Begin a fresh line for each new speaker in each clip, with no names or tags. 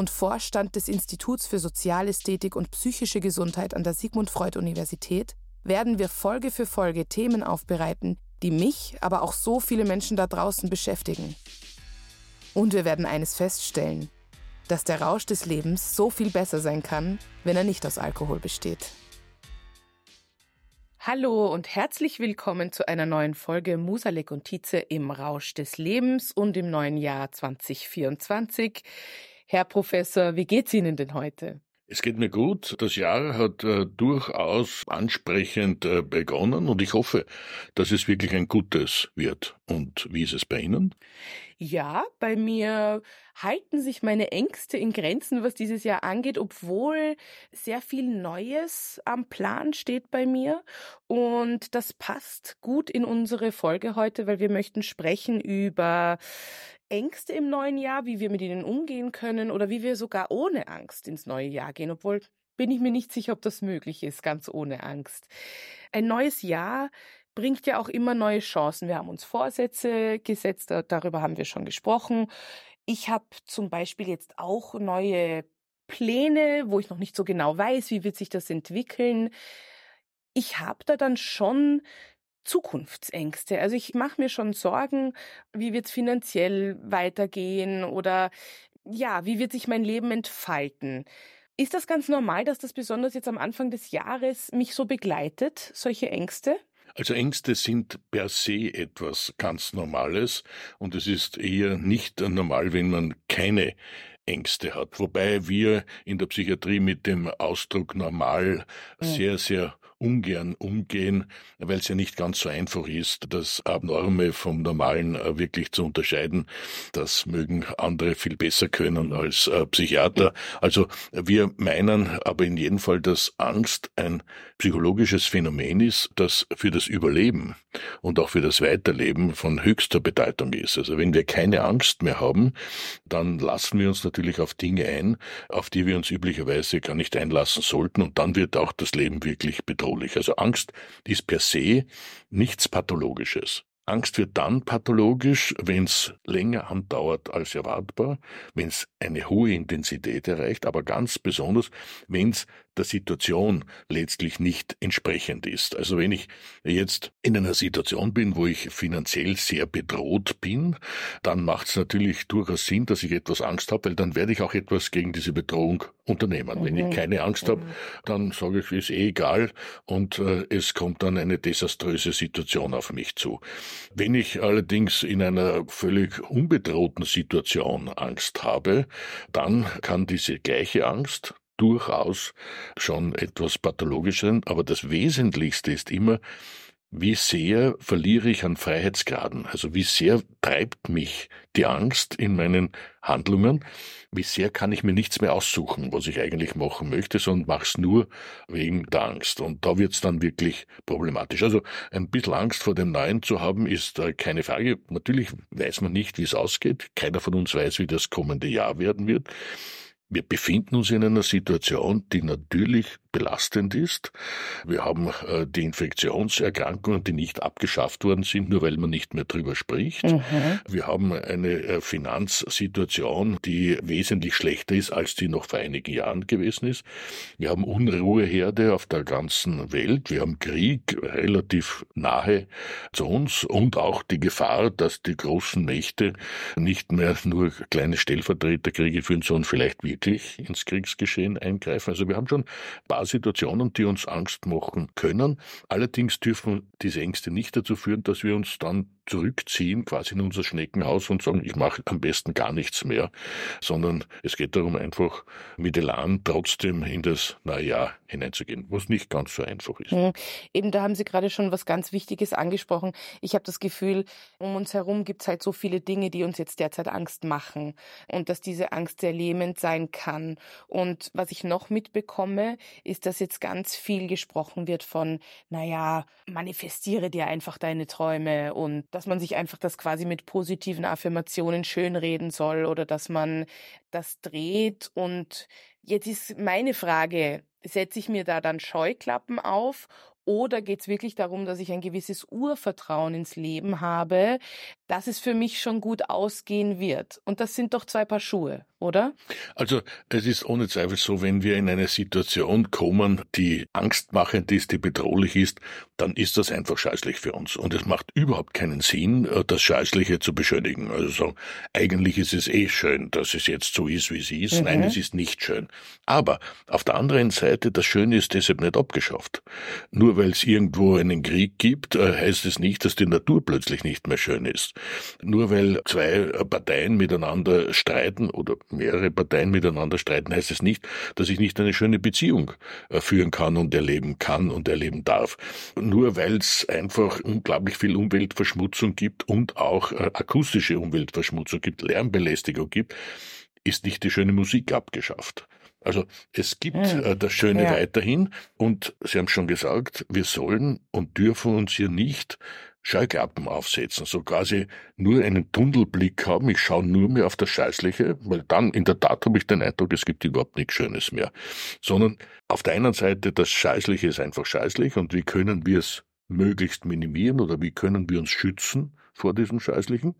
und Vorstand des Instituts für Sozialästhetik und psychische Gesundheit an der Sigmund Freud Universität, werden wir Folge für Folge Themen aufbereiten, die mich, aber auch so viele Menschen da draußen beschäftigen. Und wir werden eines feststellen, dass der Rausch des Lebens so viel besser sein kann, wenn er nicht aus Alkohol besteht. Hallo und herzlich willkommen zu einer neuen Folge Musalek und Tietze im Rausch des Lebens und im neuen Jahr 2024. Herr Professor, wie geht's Ihnen denn heute?
Es geht mir gut. Das Jahr hat äh, durchaus ansprechend äh, begonnen und ich hoffe, dass es wirklich ein gutes wird. Und wie ist es bei Ihnen?
Ja, bei mir halten sich meine Ängste in Grenzen, was dieses Jahr angeht, obwohl sehr viel Neues am Plan steht bei mir. Und das passt gut in unsere Folge heute, weil wir möchten sprechen über Ängste im neuen Jahr, wie wir mit ihnen umgehen können oder wie wir sogar ohne Angst ins neue Jahr gehen, obwohl bin ich mir nicht sicher, ob das möglich ist, ganz ohne Angst. Ein neues Jahr bringt ja auch immer neue Chancen. Wir haben uns Vorsätze gesetzt, darüber haben wir schon gesprochen. Ich habe zum Beispiel jetzt auch neue Pläne, wo ich noch nicht so genau weiß, wie wird sich das entwickeln. Ich habe da dann schon Zukunftsängste. Also ich mache mir schon Sorgen, wie wird es finanziell weitergehen oder ja, wie wird sich mein Leben entfalten. Ist das ganz normal, dass das besonders jetzt am Anfang des Jahres mich so begleitet, solche Ängste?
Also Ängste sind per se etwas ganz Normales und es ist eher nicht normal, wenn man keine Ängste hat. Wobei wir in der Psychiatrie mit dem Ausdruck normal sehr, sehr ungern umgehen, weil es ja nicht ganz so einfach ist, das Abnorme vom Normalen äh, wirklich zu unterscheiden. Das mögen andere viel besser können als äh, Psychiater. Also wir meinen aber in jedem Fall, dass Angst ein psychologisches Phänomen ist, das für das Überleben und auch für das Weiterleben von höchster Bedeutung ist. Also wenn wir keine Angst mehr haben, dann lassen wir uns natürlich auf Dinge ein, auf die wir uns üblicherweise gar nicht einlassen sollten und dann wird auch das Leben wirklich bedroht bedrohlich. Also Angst ist per se nichts Pathologisches. Angst wird dann pathologisch, wenn es länger andauert als erwartbar, wenn es eine hohe Intensität erreicht, aber ganz besonders, wenn es der Situation letztlich nicht entsprechend ist. Also wenn ich jetzt in einer Situation bin, wo ich finanziell sehr bedroht bin, dann macht es natürlich durchaus Sinn, dass ich etwas Angst habe, weil dann werde ich auch etwas gegen diese Bedrohung unternehmen. Mhm. Wenn ich mhm. keine Angst mhm. habe, dann sage ich, ist eh egal und äh, es kommt dann eine desaströse Situation auf mich zu. Wenn ich allerdings in einer völlig unbedrohten Situation Angst habe, dann kann diese gleiche Angst durchaus schon etwas pathologisch sein, aber das Wesentlichste ist immer, wie sehr verliere ich an Freiheitsgraden? Also wie sehr treibt mich die Angst in meinen Handlungen? Wie sehr kann ich mir nichts mehr aussuchen, was ich eigentlich machen möchte, sondern mache es nur wegen der Angst. Und da wird es dann wirklich problematisch. Also ein bisschen Angst vor dem Neuen zu haben, ist äh, keine Frage. Natürlich weiß man nicht, wie es ausgeht. Keiner von uns weiß, wie das kommende Jahr werden wird. Wir befinden uns in einer Situation, die natürlich belastend ist. Wir haben äh, die Infektionserkrankungen, die nicht abgeschafft worden sind, nur weil man nicht mehr drüber spricht. Mhm. Wir haben eine äh, Finanzsituation, die wesentlich schlechter ist, als die noch vor einigen Jahren gewesen ist. Wir haben Unruheherde auf der ganzen Welt. Wir haben Krieg relativ nahe zu uns und auch die Gefahr, dass die großen Mächte nicht mehr nur kleine Stellvertreterkriege führen, sondern vielleicht wirklich ins Kriegsgeschehen eingreifen. Also wir haben schon Situationen, die uns Angst machen können. Allerdings dürfen diese Ängste nicht dazu führen, dass wir uns dann zurückziehen, quasi in unser Schneckenhaus und sagen, ich mache am besten gar nichts mehr, sondern es geht darum, einfach mit Elan trotzdem in das Jahr hineinzugehen, was nicht ganz so einfach ist. Mhm.
Eben, da haben Sie gerade schon was ganz Wichtiges angesprochen. Ich habe das Gefühl, um uns herum gibt es halt so viele Dinge, die uns jetzt derzeit Angst machen und dass diese Angst sehr lähmend sein kann. Und was ich noch mitbekomme, ist, dass jetzt ganz viel gesprochen wird von, naja, manifestiere dir einfach deine Träume und dass man sich einfach das quasi mit positiven Affirmationen schönreden soll oder dass man das dreht. Und jetzt ist meine Frage, setze ich mir da dann Scheuklappen auf oder geht es wirklich darum, dass ich ein gewisses Urvertrauen ins Leben habe, dass es für mich schon gut ausgehen wird? Und das sind doch zwei Paar Schuhe oder?
Also es ist ohne Zweifel so, wenn wir in eine Situation kommen, die angstmachend ist, die bedrohlich ist, dann ist das einfach scheißlich für uns. Und es macht überhaupt keinen Sinn, das Scheißliche zu beschönigen. Also sagen, eigentlich ist es eh schön, dass es jetzt so ist, wie es ist. Mhm. Nein, es ist nicht schön. Aber auf der anderen Seite, das Schöne ist deshalb nicht abgeschafft. Nur weil es irgendwo einen Krieg gibt, äh, heißt es nicht, dass die Natur plötzlich nicht mehr schön ist. Nur weil zwei Parteien miteinander streiten oder mehrere Parteien miteinander streiten, heißt es nicht, dass ich nicht eine schöne Beziehung äh, führen kann und erleben kann und erleben darf. Nur weil es einfach unglaublich viel Umweltverschmutzung gibt und auch äh, akustische Umweltverschmutzung gibt, Lärmbelästigung gibt, ist nicht die schöne Musik abgeschafft. Also es gibt hm. äh, das Schöne ja. weiterhin und Sie haben schon gesagt, wir sollen und dürfen uns hier nicht Scheuklappen aufsetzen, so quasi nur einen Tunnelblick haben, ich schaue nur mehr auf das Scheißliche, weil dann in der Tat habe ich den Eindruck, es gibt überhaupt nichts Schönes mehr. Sondern auf der einen Seite, das Scheißliche ist einfach scheißlich und wie können wir es möglichst minimieren oder wie können wir uns schützen vor diesem Scheißlichen?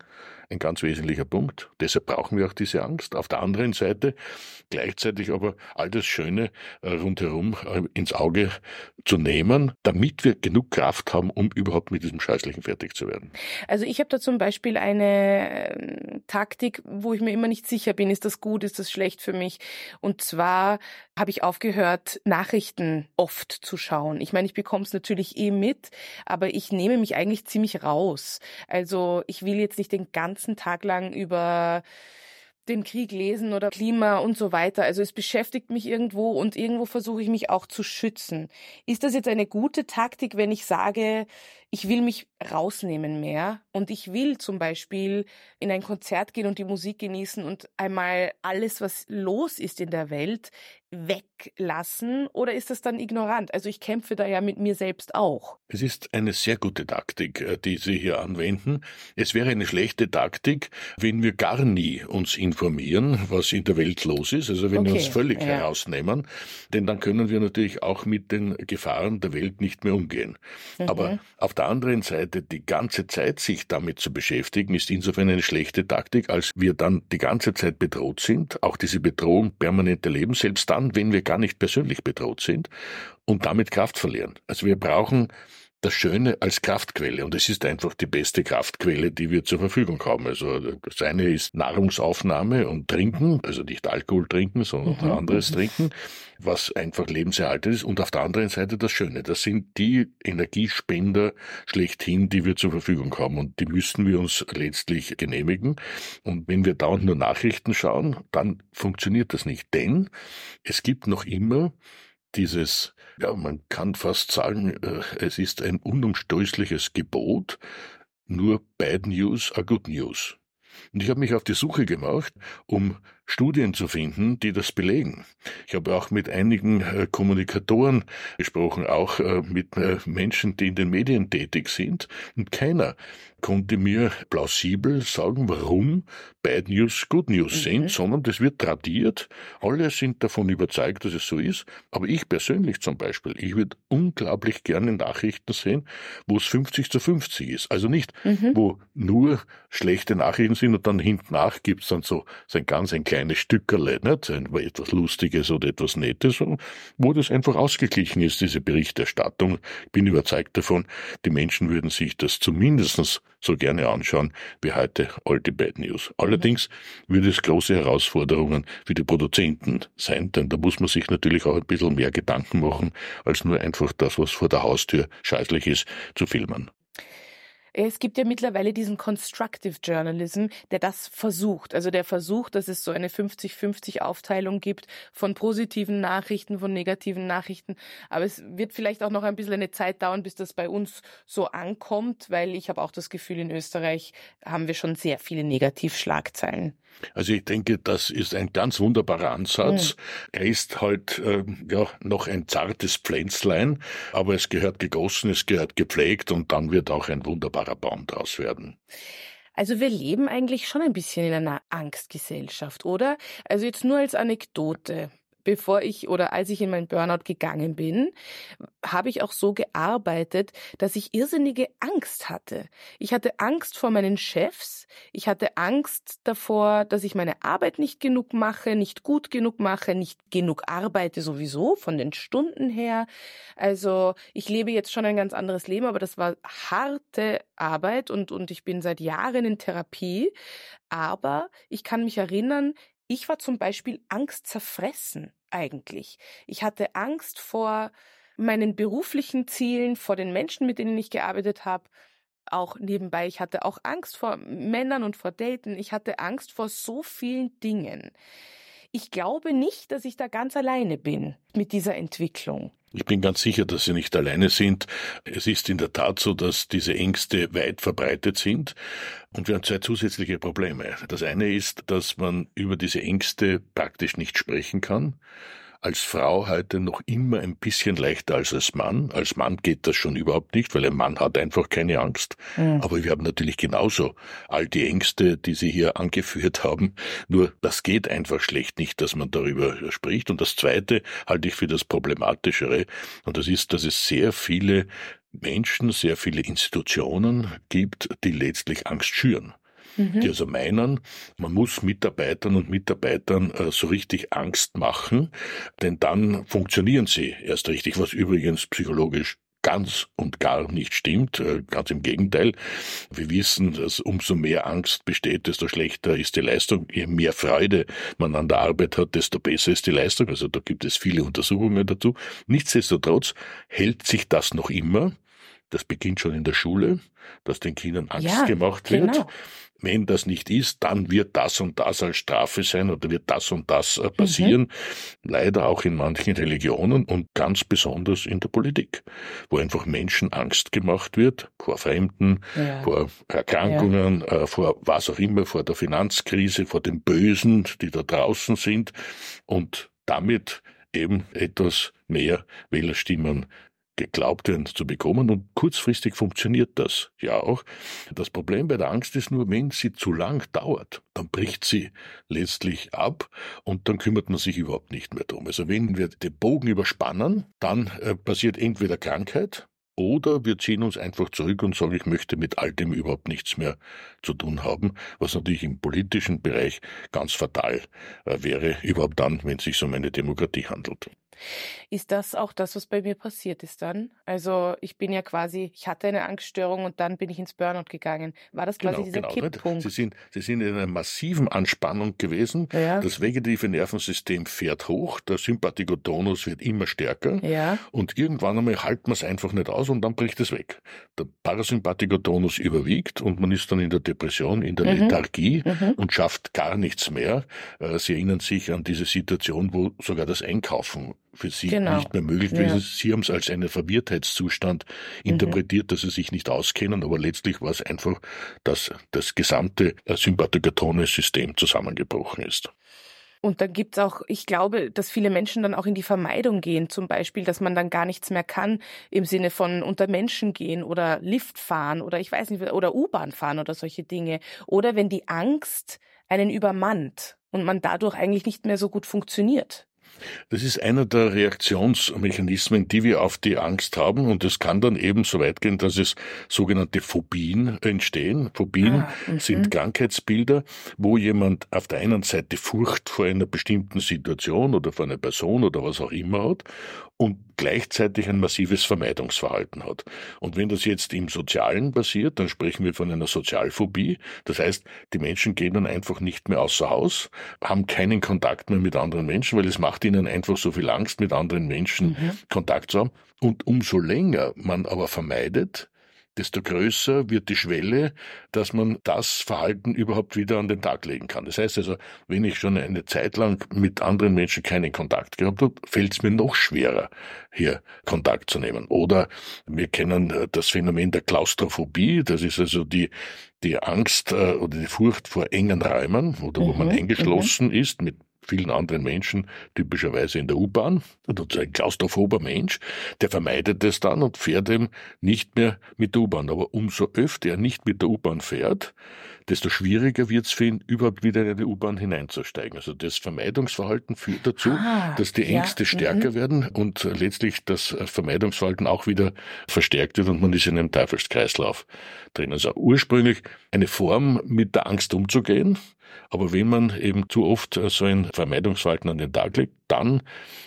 Ein ganz wesentlicher Punkt. Deshalb brauchen wir auch diese Angst. Auf der anderen Seite gleichzeitig aber all das Schöne äh, rundherum äh, ins Auge zu nehmen, damit wir genug Kraft haben, um überhaupt mit diesem Scheißlichen fertig zu werden.
Also ich habe da zum Beispiel eine äh, Taktik, wo ich mir immer nicht sicher bin, ist das gut, ist das schlecht für mich. Und zwar habe ich aufgehört, Nachrichten oft zu schauen. Ich meine, ich bekomme es natürlich eh mit, aber ich nehme mich eigentlich ziemlich raus. Also ich will jetzt nicht den ganzen ganzen Tag lang über den Krieg lesen oder Klima und so weiter. Also es beschäftigt mich irgendwo und irgendwo versuche ich mich auch zu schützen. Ist das jetzt eine gute Taktik, wenn ich sage, ich will mich rausnehmen mehr und ich will zum Beispiel in ein Konzert gehen und die Musik genießen und einmal alles, was los ist in der Welt, weglassen oder ist das dann ignorant? Also ich kämpfe da ja mit mir selbst auch.
Es ist eine sehr gute Taktik, äh, die Sie hier anwenden. Es wäre eine schlechte Taktik, wenn wir gar nie uns informieren, was in der Welt los ist, also wenn okay, wir uns völlig ja. herausnehmen, denn dann können wir natürlich auch mit den Gefahren der Welt nicht mehr umgehen. Mhm. Aber auf der anderen Seite die ganze Zeit sich damit zu beschäftigen, ist insofern eine schlechte Taktik, als wir dann die ganze Zeit bedroht sind, auch diese Bedrohung permanent erleben, selbst dann, dann, wenn wir gar nicht persönlich bedroht sind und damit Kraft verlieren. Also wir brauchen das Schöne als Kraftquelle und es ist einfach die beste Kraftquelle, die wir zur Verfügung haben. Also das eine ist Nahrungsaufnahme und Trinken, also nicht Alkohol trinken, sondern mhm. anderes. Trinken, was einfach lebenserhaltend ist und auf der anderen Seite das Schöne. Das sind die Energiespender schlechthin, die wir zur Verfügung haben und die müssen wir uns letztlich genehmigen. Und wenn wir dauernd nur Nachrichten schauen, dann funktioniert das nicht, denn es gibt noch immer dieses, ja, man kann fast sagen, äh, es ist ein unumstößliches Gebot, nur Bad News are Good News. Und ich habe mich auf die Suche gemacht, um Studien zu finden, die das belegen. Ich habe auch mit einigen äh, Kommunikatoren gesprochen, auch äh, mit Menschen, die in den Medien tätig sind, und keiner konnte mir plausibel sagen, warum Bad News Good News mhm. sind, sondern das wird tradiert. Alle sind davon überzeugt, dass es so ist. Aber ich persönlich zum Beispiel, ich würde unglaublich gerne Nachrichten sehen, wo es 50 zu 50 ist. Also nicht, mhm. wo nur schlechte Nachrichten sind und dann hinten nach gibt es dann so, so ein ganz ein kleines Stückerle, nicht? etwas Lustiges oder etwas Nettes, wo das einfach ausgeglichen ist, diese Berichterstattung. Ich bin überzeugt davon, die Menschen würden sich das zumindest so gerne anschauen wie heute all die Bad News. Allerdings würde es große Herausforderungen für die Produzenten sein, denn da muss man sich natürlich auch ein bisschen mehr Gedanken machen, als nur einfach das, was vor der Haustür scheißlich ist, zu filmen.
Es gibt ja mittlerweile diesen Constructive Journalism, der das versucht. Also der versucht, dass es so eine 50-50 Aufteilung gibt von positiven Nachrichten, von negativen Nachrichten. Aber es wird vielleicht auch noch ein bisschen eine Zeit dauern, bis das bei uns so ankommt, weil ich habe auch das Gefühl, in Österreich haben wir schon sehr viele Negativschlagzeilen.
Also ich denke, das ist ein ganz wunderbarer Ansatz. Mhm. Er ist halt äh, ja noch ein zartes Pflänzlein, aber es gehört gegossen, es gehört gepflegt und dann wird auch ein wunderbarer Baum draus werden.
Also wir leben eigentlich schon ein bisschen in einer Angstgesellschaft, oder? Also jetzt nur als Anekdote bevor ich oder als ich in meinen Burnout gegangen bin, habe ich auch so gearbeitet, dass ich irrsinnige Angst hatte. Ich hatte Angst vor meinen Chefs, ich hatte Angst davor, dass ich meine Arbeit nicht genug mache, nicht gut genug mache, nicht genug arbeite sowieso von den Stunden her. Also ich lebe jetzt schon ein ganz anderes Leben, aber das war harte Arbeit und, und ich bin seit Jahren in Therapie. Aber ich kann mich erinnern, ich war zum Beispiel angstzerfressen eigentlich. Ich hatte Angst vor meinen beruflichen Zielen, vor den Menschen, mit denen ich gearbeitet habe. Auch nebenbei, ich hatte auch Angst vor Männern und vor Daten. Ich hatte Angst vor so vielen Dingen. Ich glaube nicht, dass ich da ganz alleine bin mit dieser Entwicklung.
Ich bin ganz sicher, dass Sie nicht alleine sind. Es ist in der Tat so, dass diese Ängste weit verbreitet sind. Und wir haben zwei zusätzliche Probleme. Das eine ist, dass man über diese Ängste praktisch nicht sprechen kann als Frau heute noch immer ein bisschen leichter als als Mann. Als Mann geht das schon überhaupt nicht, weil ein Mann hat einfach keine Angst. Mhm. Aber wir haben natürlich genauso all die Ängste, die Sie hier angeführt haben. Nur das geht einfach schlecht nicht, dass man darüber spricht. Und das Zweite halte ich für das Problematischere. Und das ist, dass es sehr viele Menschen, sehr viele Institutionen gibt, die letztlich Angst schüren mhm. die also meinen, man muss Mitarbeitern und Mitarbeitern äh, so richtig Angst machen, denn dann funktionieren sie erst richtig, was übrigens psychologisch ganz und gar nicht stimmt. Äh, ganz im Gegenteil. Wir wissen, dass umso mehr Angst besteht, desto schlechter ist die Leistung. Je mehr Freude man an der Arbeit hat, desto besser ist die Leistung. Also da gibt es viele Untersuchungen dazu. Nichtsdestotrotz hält sich das noch immer. Das beginnt schon in der Schule, dass den Kindern Angst ja, gemacht wird. Genau wenn das nicht ist, dann wird das und das als Strafe sein oder wird das und das äh, passieren. Mhm. Leider auch in manchen Religionen und ganz besonders in der Politik, wo einfach Menschen Angst gemacht wird vor Fremden, ja. vor Erkrankungen, ja. äh, vor was auch immer, vor der Finanzkrise, vor den Bösen, die da draußen sind und damit eben etwas mehr Wählerstimmen geglaubt werden zu bekommen und kurzfristig funktioniert das ja auch. Das Problem bei der Angst ist nur, wenn sie zu lang dauert, dann bricht sie letztlich ab und dann kümmert man sich überhaupt nicht mehr drum. Also wenn wir den Bogen überspannen, dann äh, passiert entweder Krankheit, oder wir ziehen uns einfach zurück und sagen, ich möchte mit all dem überhaupt nichts mehr zu tun haben, was natürlich im politischen Bereich ganz fatal äh, wäre, überhaupt dann, wenn es sich um eine Demokratie handelt.
Ist das auch das, was bei mir passiert ist dann? Also ich bin ja quasi, ich hatte eine Angststörung und dann bin ich ins Burnout gegangen. War das quasi genau, dieser genau. Kipppunkt?
Sie sind, Sie sind in einer massiven Anspannung gewesen. Ja. Das vegetative Nervensystem fährt hoch, der Sympathikotonus wird immer stärker ja. und irgendwann einmal halten wir es einfach nicht aus und dann bricht es weg. Der Parasympathikotonus überwiegt und man ist dann in der Depression, in der mhm. Lethargie mhm. und schafft gar nichts mehr. Äh, Sie erinnern sich an diese Situation, wo sogar das Einkaufen für Sie genau. nicht mehr möglich gewesen ist. Ja. Sie haben es als einen Verwirrtheitszustand mhm. interpretiert, dass Sie sich nicht auskennen, aber letztlich war es einfach, dass das gesamte Sympathikatone-System zusammengebrochen ist.
Und dann gibt's auch, ich glaube, dass viele Menschen dann auch in die Vermeidung gehen, zum Beispiel, dass man dann gar nichts mehr kann im Sinne von unter Menschen gehen oder Lift fahren oder ich weiß nicht, oder U-Bahn fahren oder solche Dinge. Oder wenn die Angst einen übermannt und man dadurch eigentlich nicht mehr so gut funktioniert.
Das ist einer der Reaktionsmechanismen, die wir auf die Angst haben. Und es kann dann eben so weit gehen, dass es sogenannte Phobien entstehen. Phobien ah, sind mhm. Krankheitsbilder, wo jemand auf der einen Seite Furcht vor einer bestimmten Situation oder vor einer Person oder was auch immer hat und gleichzeitig ein massives Vermeidungsverhalten hat. Und wenn das jetzt im Sozialen passiert, dann sprechen wir von einer Sozialphobie. Das heißt, die Menschen gehen dann einfach nicht mehr außer Haus, haben keinen Kontakt mehr mit anderen Menschen, weil es macht ihnen einfach so viel Angst, mit anderen Menschen mhm. Kontakt zu haben. Und umso länger man aber vermeidet, desto größer wird die Schwelle, dass man das Verhalten überhaupt wieder an den Tag legen kann. Das heißt also, wenn ich schon eine Zeit lang mit anderen Menschen keinen Kontakt gehabt habe, fällt es mir noch schwerer, hier Kontakt zu nehmen. Oder wir kennen äh, das Phänomen der Klaustrophobie, das ist also die die Angst äh, oder die Furcht vor engen Räumen oder wo mhm, man eingeschlossen mhm. ist mit vielen anderen Menschen, typischerweise in der U-Bahn, und ein klaustrophober Mensch, der vermeidet es dann und fährt eben nicht mehr mit der U-Bahn. Aber umso öfter er nicht mit der U-Bahn fährt, desto schwieriger wird es für ihn, überhaupt wieder in eine U-Bahn hineinzusteigen. Also das Vermeidungsverhalten führt dazu, ah, dass die Ängste ja, stärker mhm. werden und letztlich das Vermeidungsverhalten auch wieder verstärkt wird und man ist in einem Teufelskreislauf drin. Also ursprünglich eine Form, mit der Angst umzugehen, aber wenn man eben zu oft äh, so ein Vermeidungsverhalten an den Tag legt, dann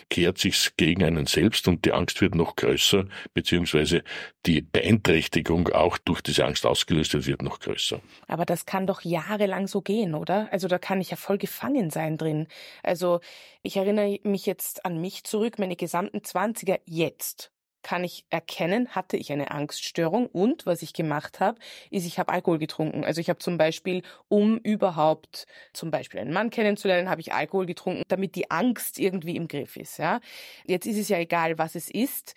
kehrt sich's gegen einen selbst und die Angst wird noch größer, beziehungsweise die Beeinträchtigung auch durch diese Angst ausgelöst wird, wird noch größer.
Aber das kann doch jahrelang so gehen, oder? Also da kann ich ja voll gefangen sein drin. Also ich erinnere mich jetzt an mich zurück, meine gesamten Zwanziger jetzt kann ich erkennen, hatte ich eine Angststörung und was ich gemacht habe, ist, ich habe Alkohol getrunken. Also ich habe zum Beispiel, um überhaupt zum Beispiel einen Mann kennenzulernen, habe ich Alkohol getrunken, damit die Angst irgendwie im Griff ist. Ja, jetzt ist es ja egal, was es ist.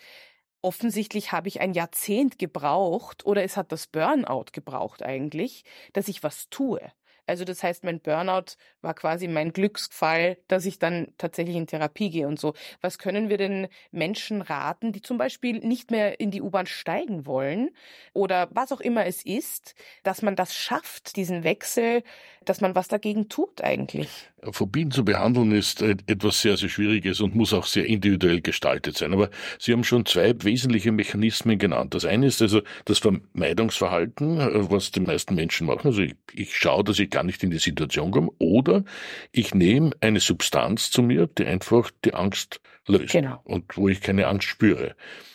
Offensichtlich habe ich ein Jahrzehnt gebraucht oder es hat das Burnout gebraucht eigentlich, dass ich was tue. Also das heißt, mein Burnout war quasi mein Glücksfall, dass ich dann tatsächlich in Therapie gehe und so. Was können wir denn Menschen raten, die zum Beispiel nicht mehr in die U-Bahn steigen wollen oder was auch immer es ist, dass man das schafft, diesen Wechsel, dass man was dagegen tut eigentlich?
Phobien zu behandeln ist etwas sehr, sehr Schwieriges und muss auch sehr individuell gestaltet sein. Aber Sie haben schon zwei wesentliche Mechanismen genannt. Das eine ist also das Vermeidungsverhalten, was die meisten Menschen machen. Also ich, ich schaue, dass ich gar nicht in die Situation komme. Oder ich nehme eine Substanz zu mir, die einfach die Angst löst. Genau. Und wo ich keine Angst spüre.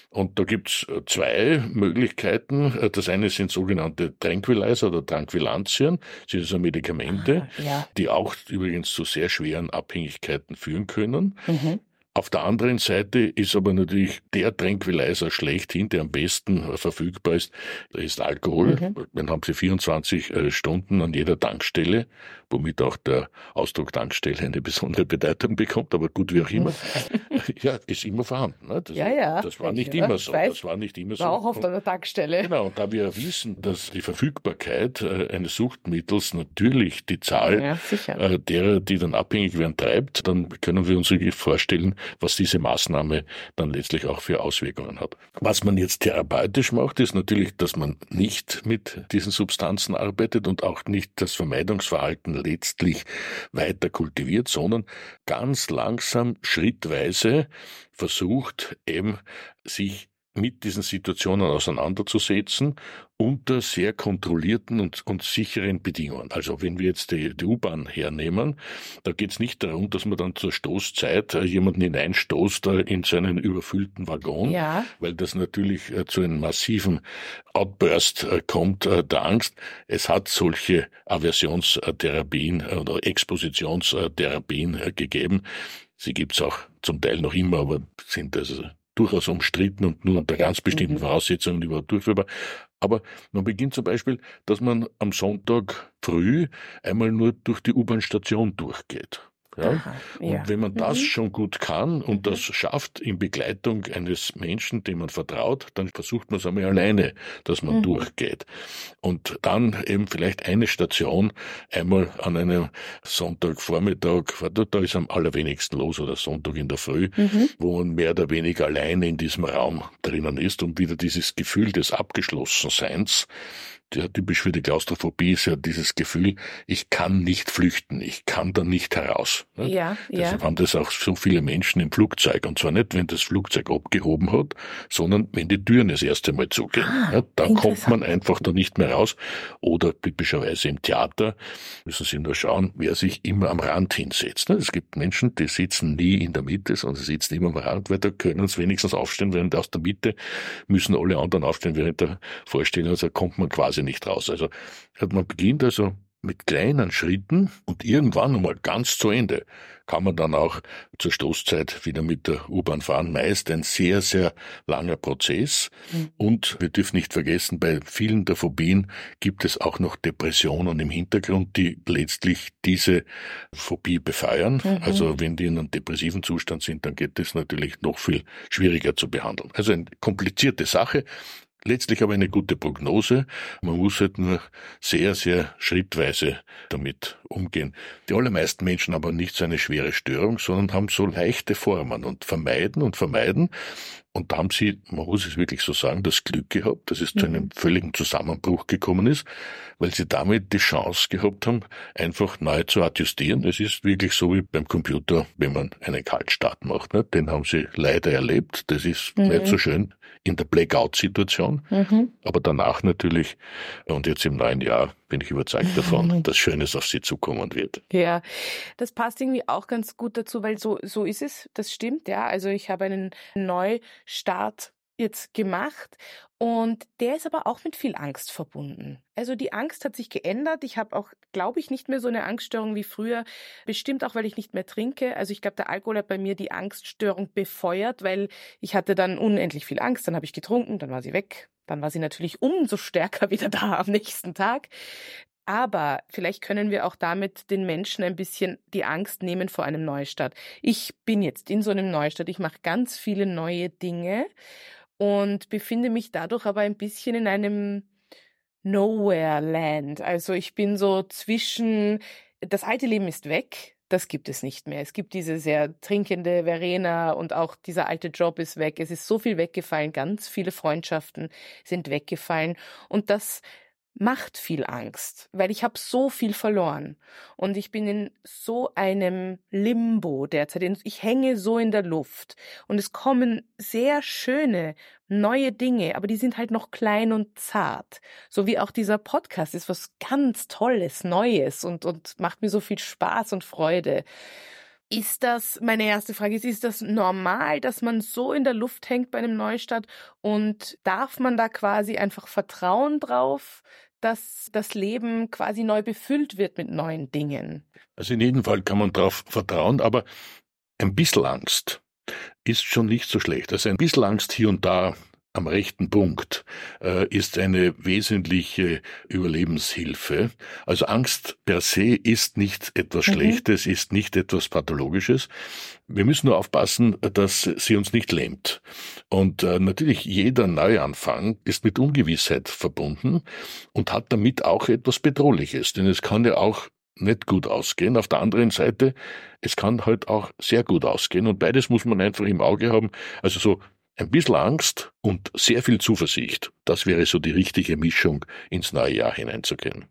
Und da gibt's äh, zwei Möglichkeiten. Äh, das eine sind sogenannte Tranquilizer oder Tranquilantien. Das sind also Medikamente, ah, ja. die auch übrigens zu sehr schweren Abhängigkeiten führen können. Mhm. Auf der anderen Seite ist aber natürlich der Tranquilizer schlechthin, der am besten verfügbar ist, da ist Alkohol. Mhm. Dann haben Sie 24 äh, Stunden an jeder Tankstelle, womit auch der Ausdruck Tankstelle eine besondere Bedeutung bekommt, aber gut wie auch immer. ja, ist immer vorhanden. Ne? Das,
ja, ja.
Das war nicht immer so.
Weiß,
das war nicht immer
so. War auch auf einer Tankstelle.
Genau, und da wir wissen, dass die Verfügbarkeit äh, eines Suchtmittels natürlich die Zahl ja, äh, derer, die dann abhängig werden, treibt, dann können wir uns vorstellen, was diese Maßnahme dann letztlich auch für Auswirkungen hat. Was man jetzt therapeutisch macht, ist natürlich, dass man nicht mit diesen Substanzen arbeitet und auch nicht das Vermeidungsverhalten letztlich weiter kultiviert, sondern ganz langsam, schrittweise versucht, eben sich mit diesen Situationen auseinanderzusetzen unter sehr kontrollierten und, und sicheren Bedingungen. Also wenn wir jetzt die, die U-Bahn hernehmen, da geht es nicht darum, dass man dann zur Stoßzeit äh, jemanden hineinstoßt äh, in seinen überfüllten Waggon, ja. weil das natürlich äh, zu einem massiven Outburst kommt der Angst. Es hat solche Aversionstherapien oder Expositionstherapien gegeben. Sie gibt es auch zum Teil noch immer, aber sind also durchaus umstritten und nur unter ganz bestimmten mhm. Voraussetzungen überhaupt durchführbar. Aber man beginnt zum Beispiel, dass man am Sonntag früh einmal nur durch die U-Bahn-Station durchgeht. Ja? Aha, und ja. wenn man das mhm. schon gut kann und mhm. das schafft in Begleitung eines Menschen, dem man vertraut, dann versucht man es einmal alleine, dass man mhm. durchgeht. Und dann eben vielleicht eine Station einmal an einem Sonntagvormittag, da ist am allerwenigsten los oder Sonntag in der Früh, mhm. wo man mehr oder weniger alleine in diesem Raum drinnen ist und wieder dieses Gefühl des Abgeschlossenseins ja, typisch für die Klaustrophobie ist ja dieses Gefühl, ich kann nicht flüchten, ich kann da nicht heraus.
Ne? Ja,
Deshalb ja. haben das auch so viele Menschen im Flugzeug. Und zwar nicht, wenn das Flugzeug abgehoben hat, sondern wenn die Türen das erste Mal zugehen. Ah, ja, da kommt man einfach da nicht mehr raus. Oder typischerweise im Theater müssen Sie nur schauen, wer sich immer am Rand hinsetzt. Ne? Es gibt Menschen, die sitzen nie in der Mitte, sondern sie sitzen immer am Rand, weil da können sie wenigstens aufstehen, während aus der Mitte müssen alle anderen aufstehen während der Vorstellung. Also kommt man quasi nicht raus. Also man beginnt also mit kleinen Schritten und irgendwann einmal ganz zu Ende kann man dann auch zur Stoßzeit wieder mit der U-Bahn fahren. Meist ein sehr, sehr langer Prozess. Mhm. Und wir dürfen nicht vergessen, bei vielen der Phobien gibt es auch noch Depressionen im Hintergrund, die letztlich diese Phobie befeuern. Mhm. Also wenn die in einem depressiven Zustand sind, dann geht es natürlich noch viel schwieriger zu behandeln. Also eine komplizierte Sache letztlich aber eine gute Prognose. Man muss halt nur sehr, sehr schrittweise damit umgehen. Die allermeisten Menschen haben aber nicht so eine schwere Störung, sondern haben so leichte Formen und vermeiden und vermeiden. Und da haben sie, man muss es wirklich so sagen, das Glück gehabt, dass es mhm. zu einem völligen Zusammenbruch gekommen ist, weil sie damit die Chance gehabt haben, einfach neu zu adjustieren. Es ist wirklich so wie beim Computer, wenn man einen Kaltstart macht. Ne? Den haben sie leider erlebt. Das ist mhm. nicht so schön in der Blackout-Situation. Mhm. Aber danach natürlich, und jetzt im neuen Jahr, bin ich überzeugt davon, dass Schönes auf sie zukommen wird.
Ja, das passt irgendwie auch ganz gut dazu, weil so, so ist es. Das stimmt, ja. Also ich habe einen Neustart jetzt gemacht und der ist aber auch mit viel Angst verbunden. Also die Angst hat sich geändert. Ich habe auch, glaube ich, nicht mehr so eine Angststörung wie früher. Bestimmt auch, weil ich nicht mehr trinke. Also ich glaube, der Alkohol hat bei mir die Angststörung befeuert, weil ich hatte dann unendlich viel Angst. Dann habe ich getrunken, dann war sie weg. Dann war sie natürlich umso stärker wieder da am nächsten Tag. Aber vielleicht können wir auch damit den Menschen ein bisschen die Angst nehmen vor einem Neustart. Ich bin jetzt in so einem Neustart. Ich mache ganz viele neue Dinge und befinde mich dadurch aber ein bisschen in einem Nowhere Land. Also ich bin so zwischen, das alte Leben ist weg, das gibt es nicht mehr. Es gibt diese sehr trinkende Verena und auch dieser alte Job ist weg. Es ist so viel weggefallen, ganz viele Freundschaften sind weggefallen und das macht viel Angst, weil ich habe so viel verloren und ich bin in so einem Limbo derzeit. Ich hänge so in der Luft und es kommen sehr schöne neue Dinge, aber die sind halt noch klein und zart. So wie auch dieser Podcast ist was ganz Tolles, Neues und und macht mir so viel Spaß und Freude. Ist das, meine erste Frage ist, ist das normal, dass man so in der Luft hängt bei einem Neustart und darf man da quasi einfach vertrauen drauf, dass das Leben quasi neu befüllt wird mit neuen Dingen?
Also in jedem Fall kann man darauf vertrauen, aber ein bisschen Angst ist schon nicht so schlecht. Also ein bisschen Angst hier und da am rechten Punkt äh, ist eine wesentliche Überlebenshilfe. Also Angst per se ist nicht etwas mhm. Schlechtes, ist nicht etwas Pathologisches. Wir müssen nur aufpassen, dass sie uns nicht lähmt. Und äh, natürlich jeder Neuanfang ist mit Ungewissheit verbunden und hat damit auch etwas Bedrohliches. Denn es kann ja auch nicht gut ausgehen. Auf der anderen Seite, es kann halt auch sehr gut ausgehen und beides muss man einfach im Auge haben. Also so ein bisschen Angst und sehr viel Zuversicht. Das wäre so die richtige Mischung, ins neue Jahr hineinzugehen.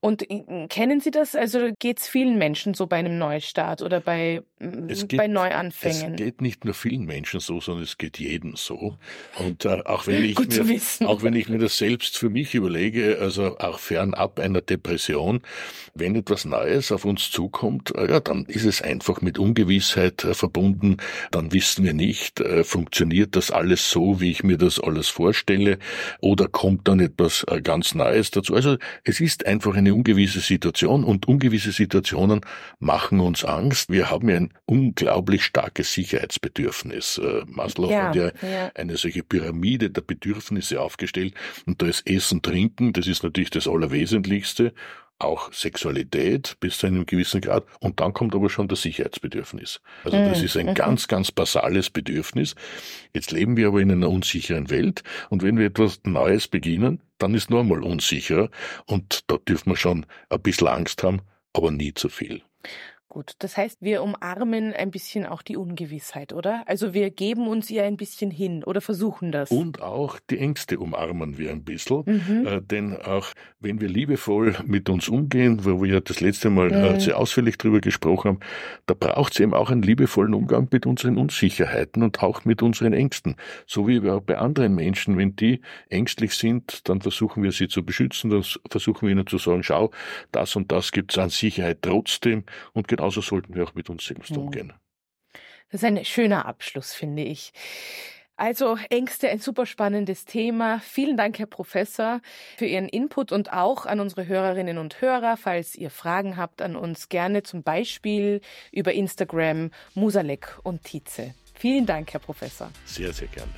Und äh, kennen Sie das? Also geht es vielen Menschen so bei einem Neustart oder bei, geht, bei Neuanfängen?
Es geht nicht nur vielen Menschen so, sondern es geht jedem so. Und äh, auch, wenn ich mir, auch wenn ich mir das selbst für mich überlege, also auch fernab einer Depression, wenn etwas Neues auf uns zukommt, äh, ja, dann ist es einfach mit Ungewissheit äh, verbunden. Dann wissen wir nicht, äh, funktioniert das alles so, wie ich mir das alles vorstelle oder kommt dann etwas äh, ganz Neues dazu. Also es ist einfach eine ungewisse Situation und ungewisse Situationen machen uns Angst. Wir haben ja ein unglaublich starkes Sicherheitsbedürfnis. Äh, Maslow ja, hat ja, ja, eine solche Pyramide der Bedürfnisse aufgestellt und da ist Essen, Trinken, das ist natürlich das Allerwesentlichste auch Sexualität bis zu einem gewissen Grad und dann kommt aber schon das Sicherheitsbedürfnis. Also das hm, ist ein mhm. ganz, ganz basales Bedürfnis. Jetzt leben wir aber in einer unsicheren Welt und wenn wir etwas Neues beginnen, dann ist normal unsicher und da dürfen wir schon ein bisschen Angst haben, aber nie zu viel.
Gut, das heißt, wir umarmen ein bisschen auch die Ungewissheit, oder? Also wir geben uns ihr ein bisschen hin oder versuchen das.
Und auch die Ängste umarmen wir ein bisschen, mhm. äh, denn auch wenn wir liebevoll mit uns umgehen, wo wir ja das letzte Mal äh, mhm. äh, sehr ausführlich drüber gesprochen haben, da braucht es eben auch einen liebevollen Umgang mit unseren Unsicherheiten und auch mit unseren Ängsten. So wie wir auch bei anderen Menschen, wenn die ängstlich sind, dann versuchen wir sie zu beschützen, dann versuchen wir ihnen zu sagen, schau, das und das gibt es an Sicherheit trotzdem und genau genauso sollten wir auch mit uns selbst umgehen.
Das ist ein schöner Abschluss, finde ich. Also Ängste, ein super spannendes Thema. Vielen Dank, Herr Professor, für Ihren Input und auch an unsere Hörerinnen und Hörer. Falls ihr Fragen habt an uns, gerne zum Beispiel über Instagram Musalek und Tietze. Vielen Dank, Herr Professor.
Sehr, sehr gerne.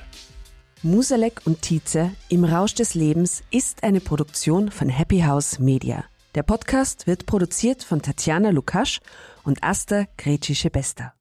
Musalek und Tietze im Rausch des Lebens ist eine Produktion von Happy House Media. Der Podcast wird produziert von Tatjana Lukasch und Asta Gretschi-Bester.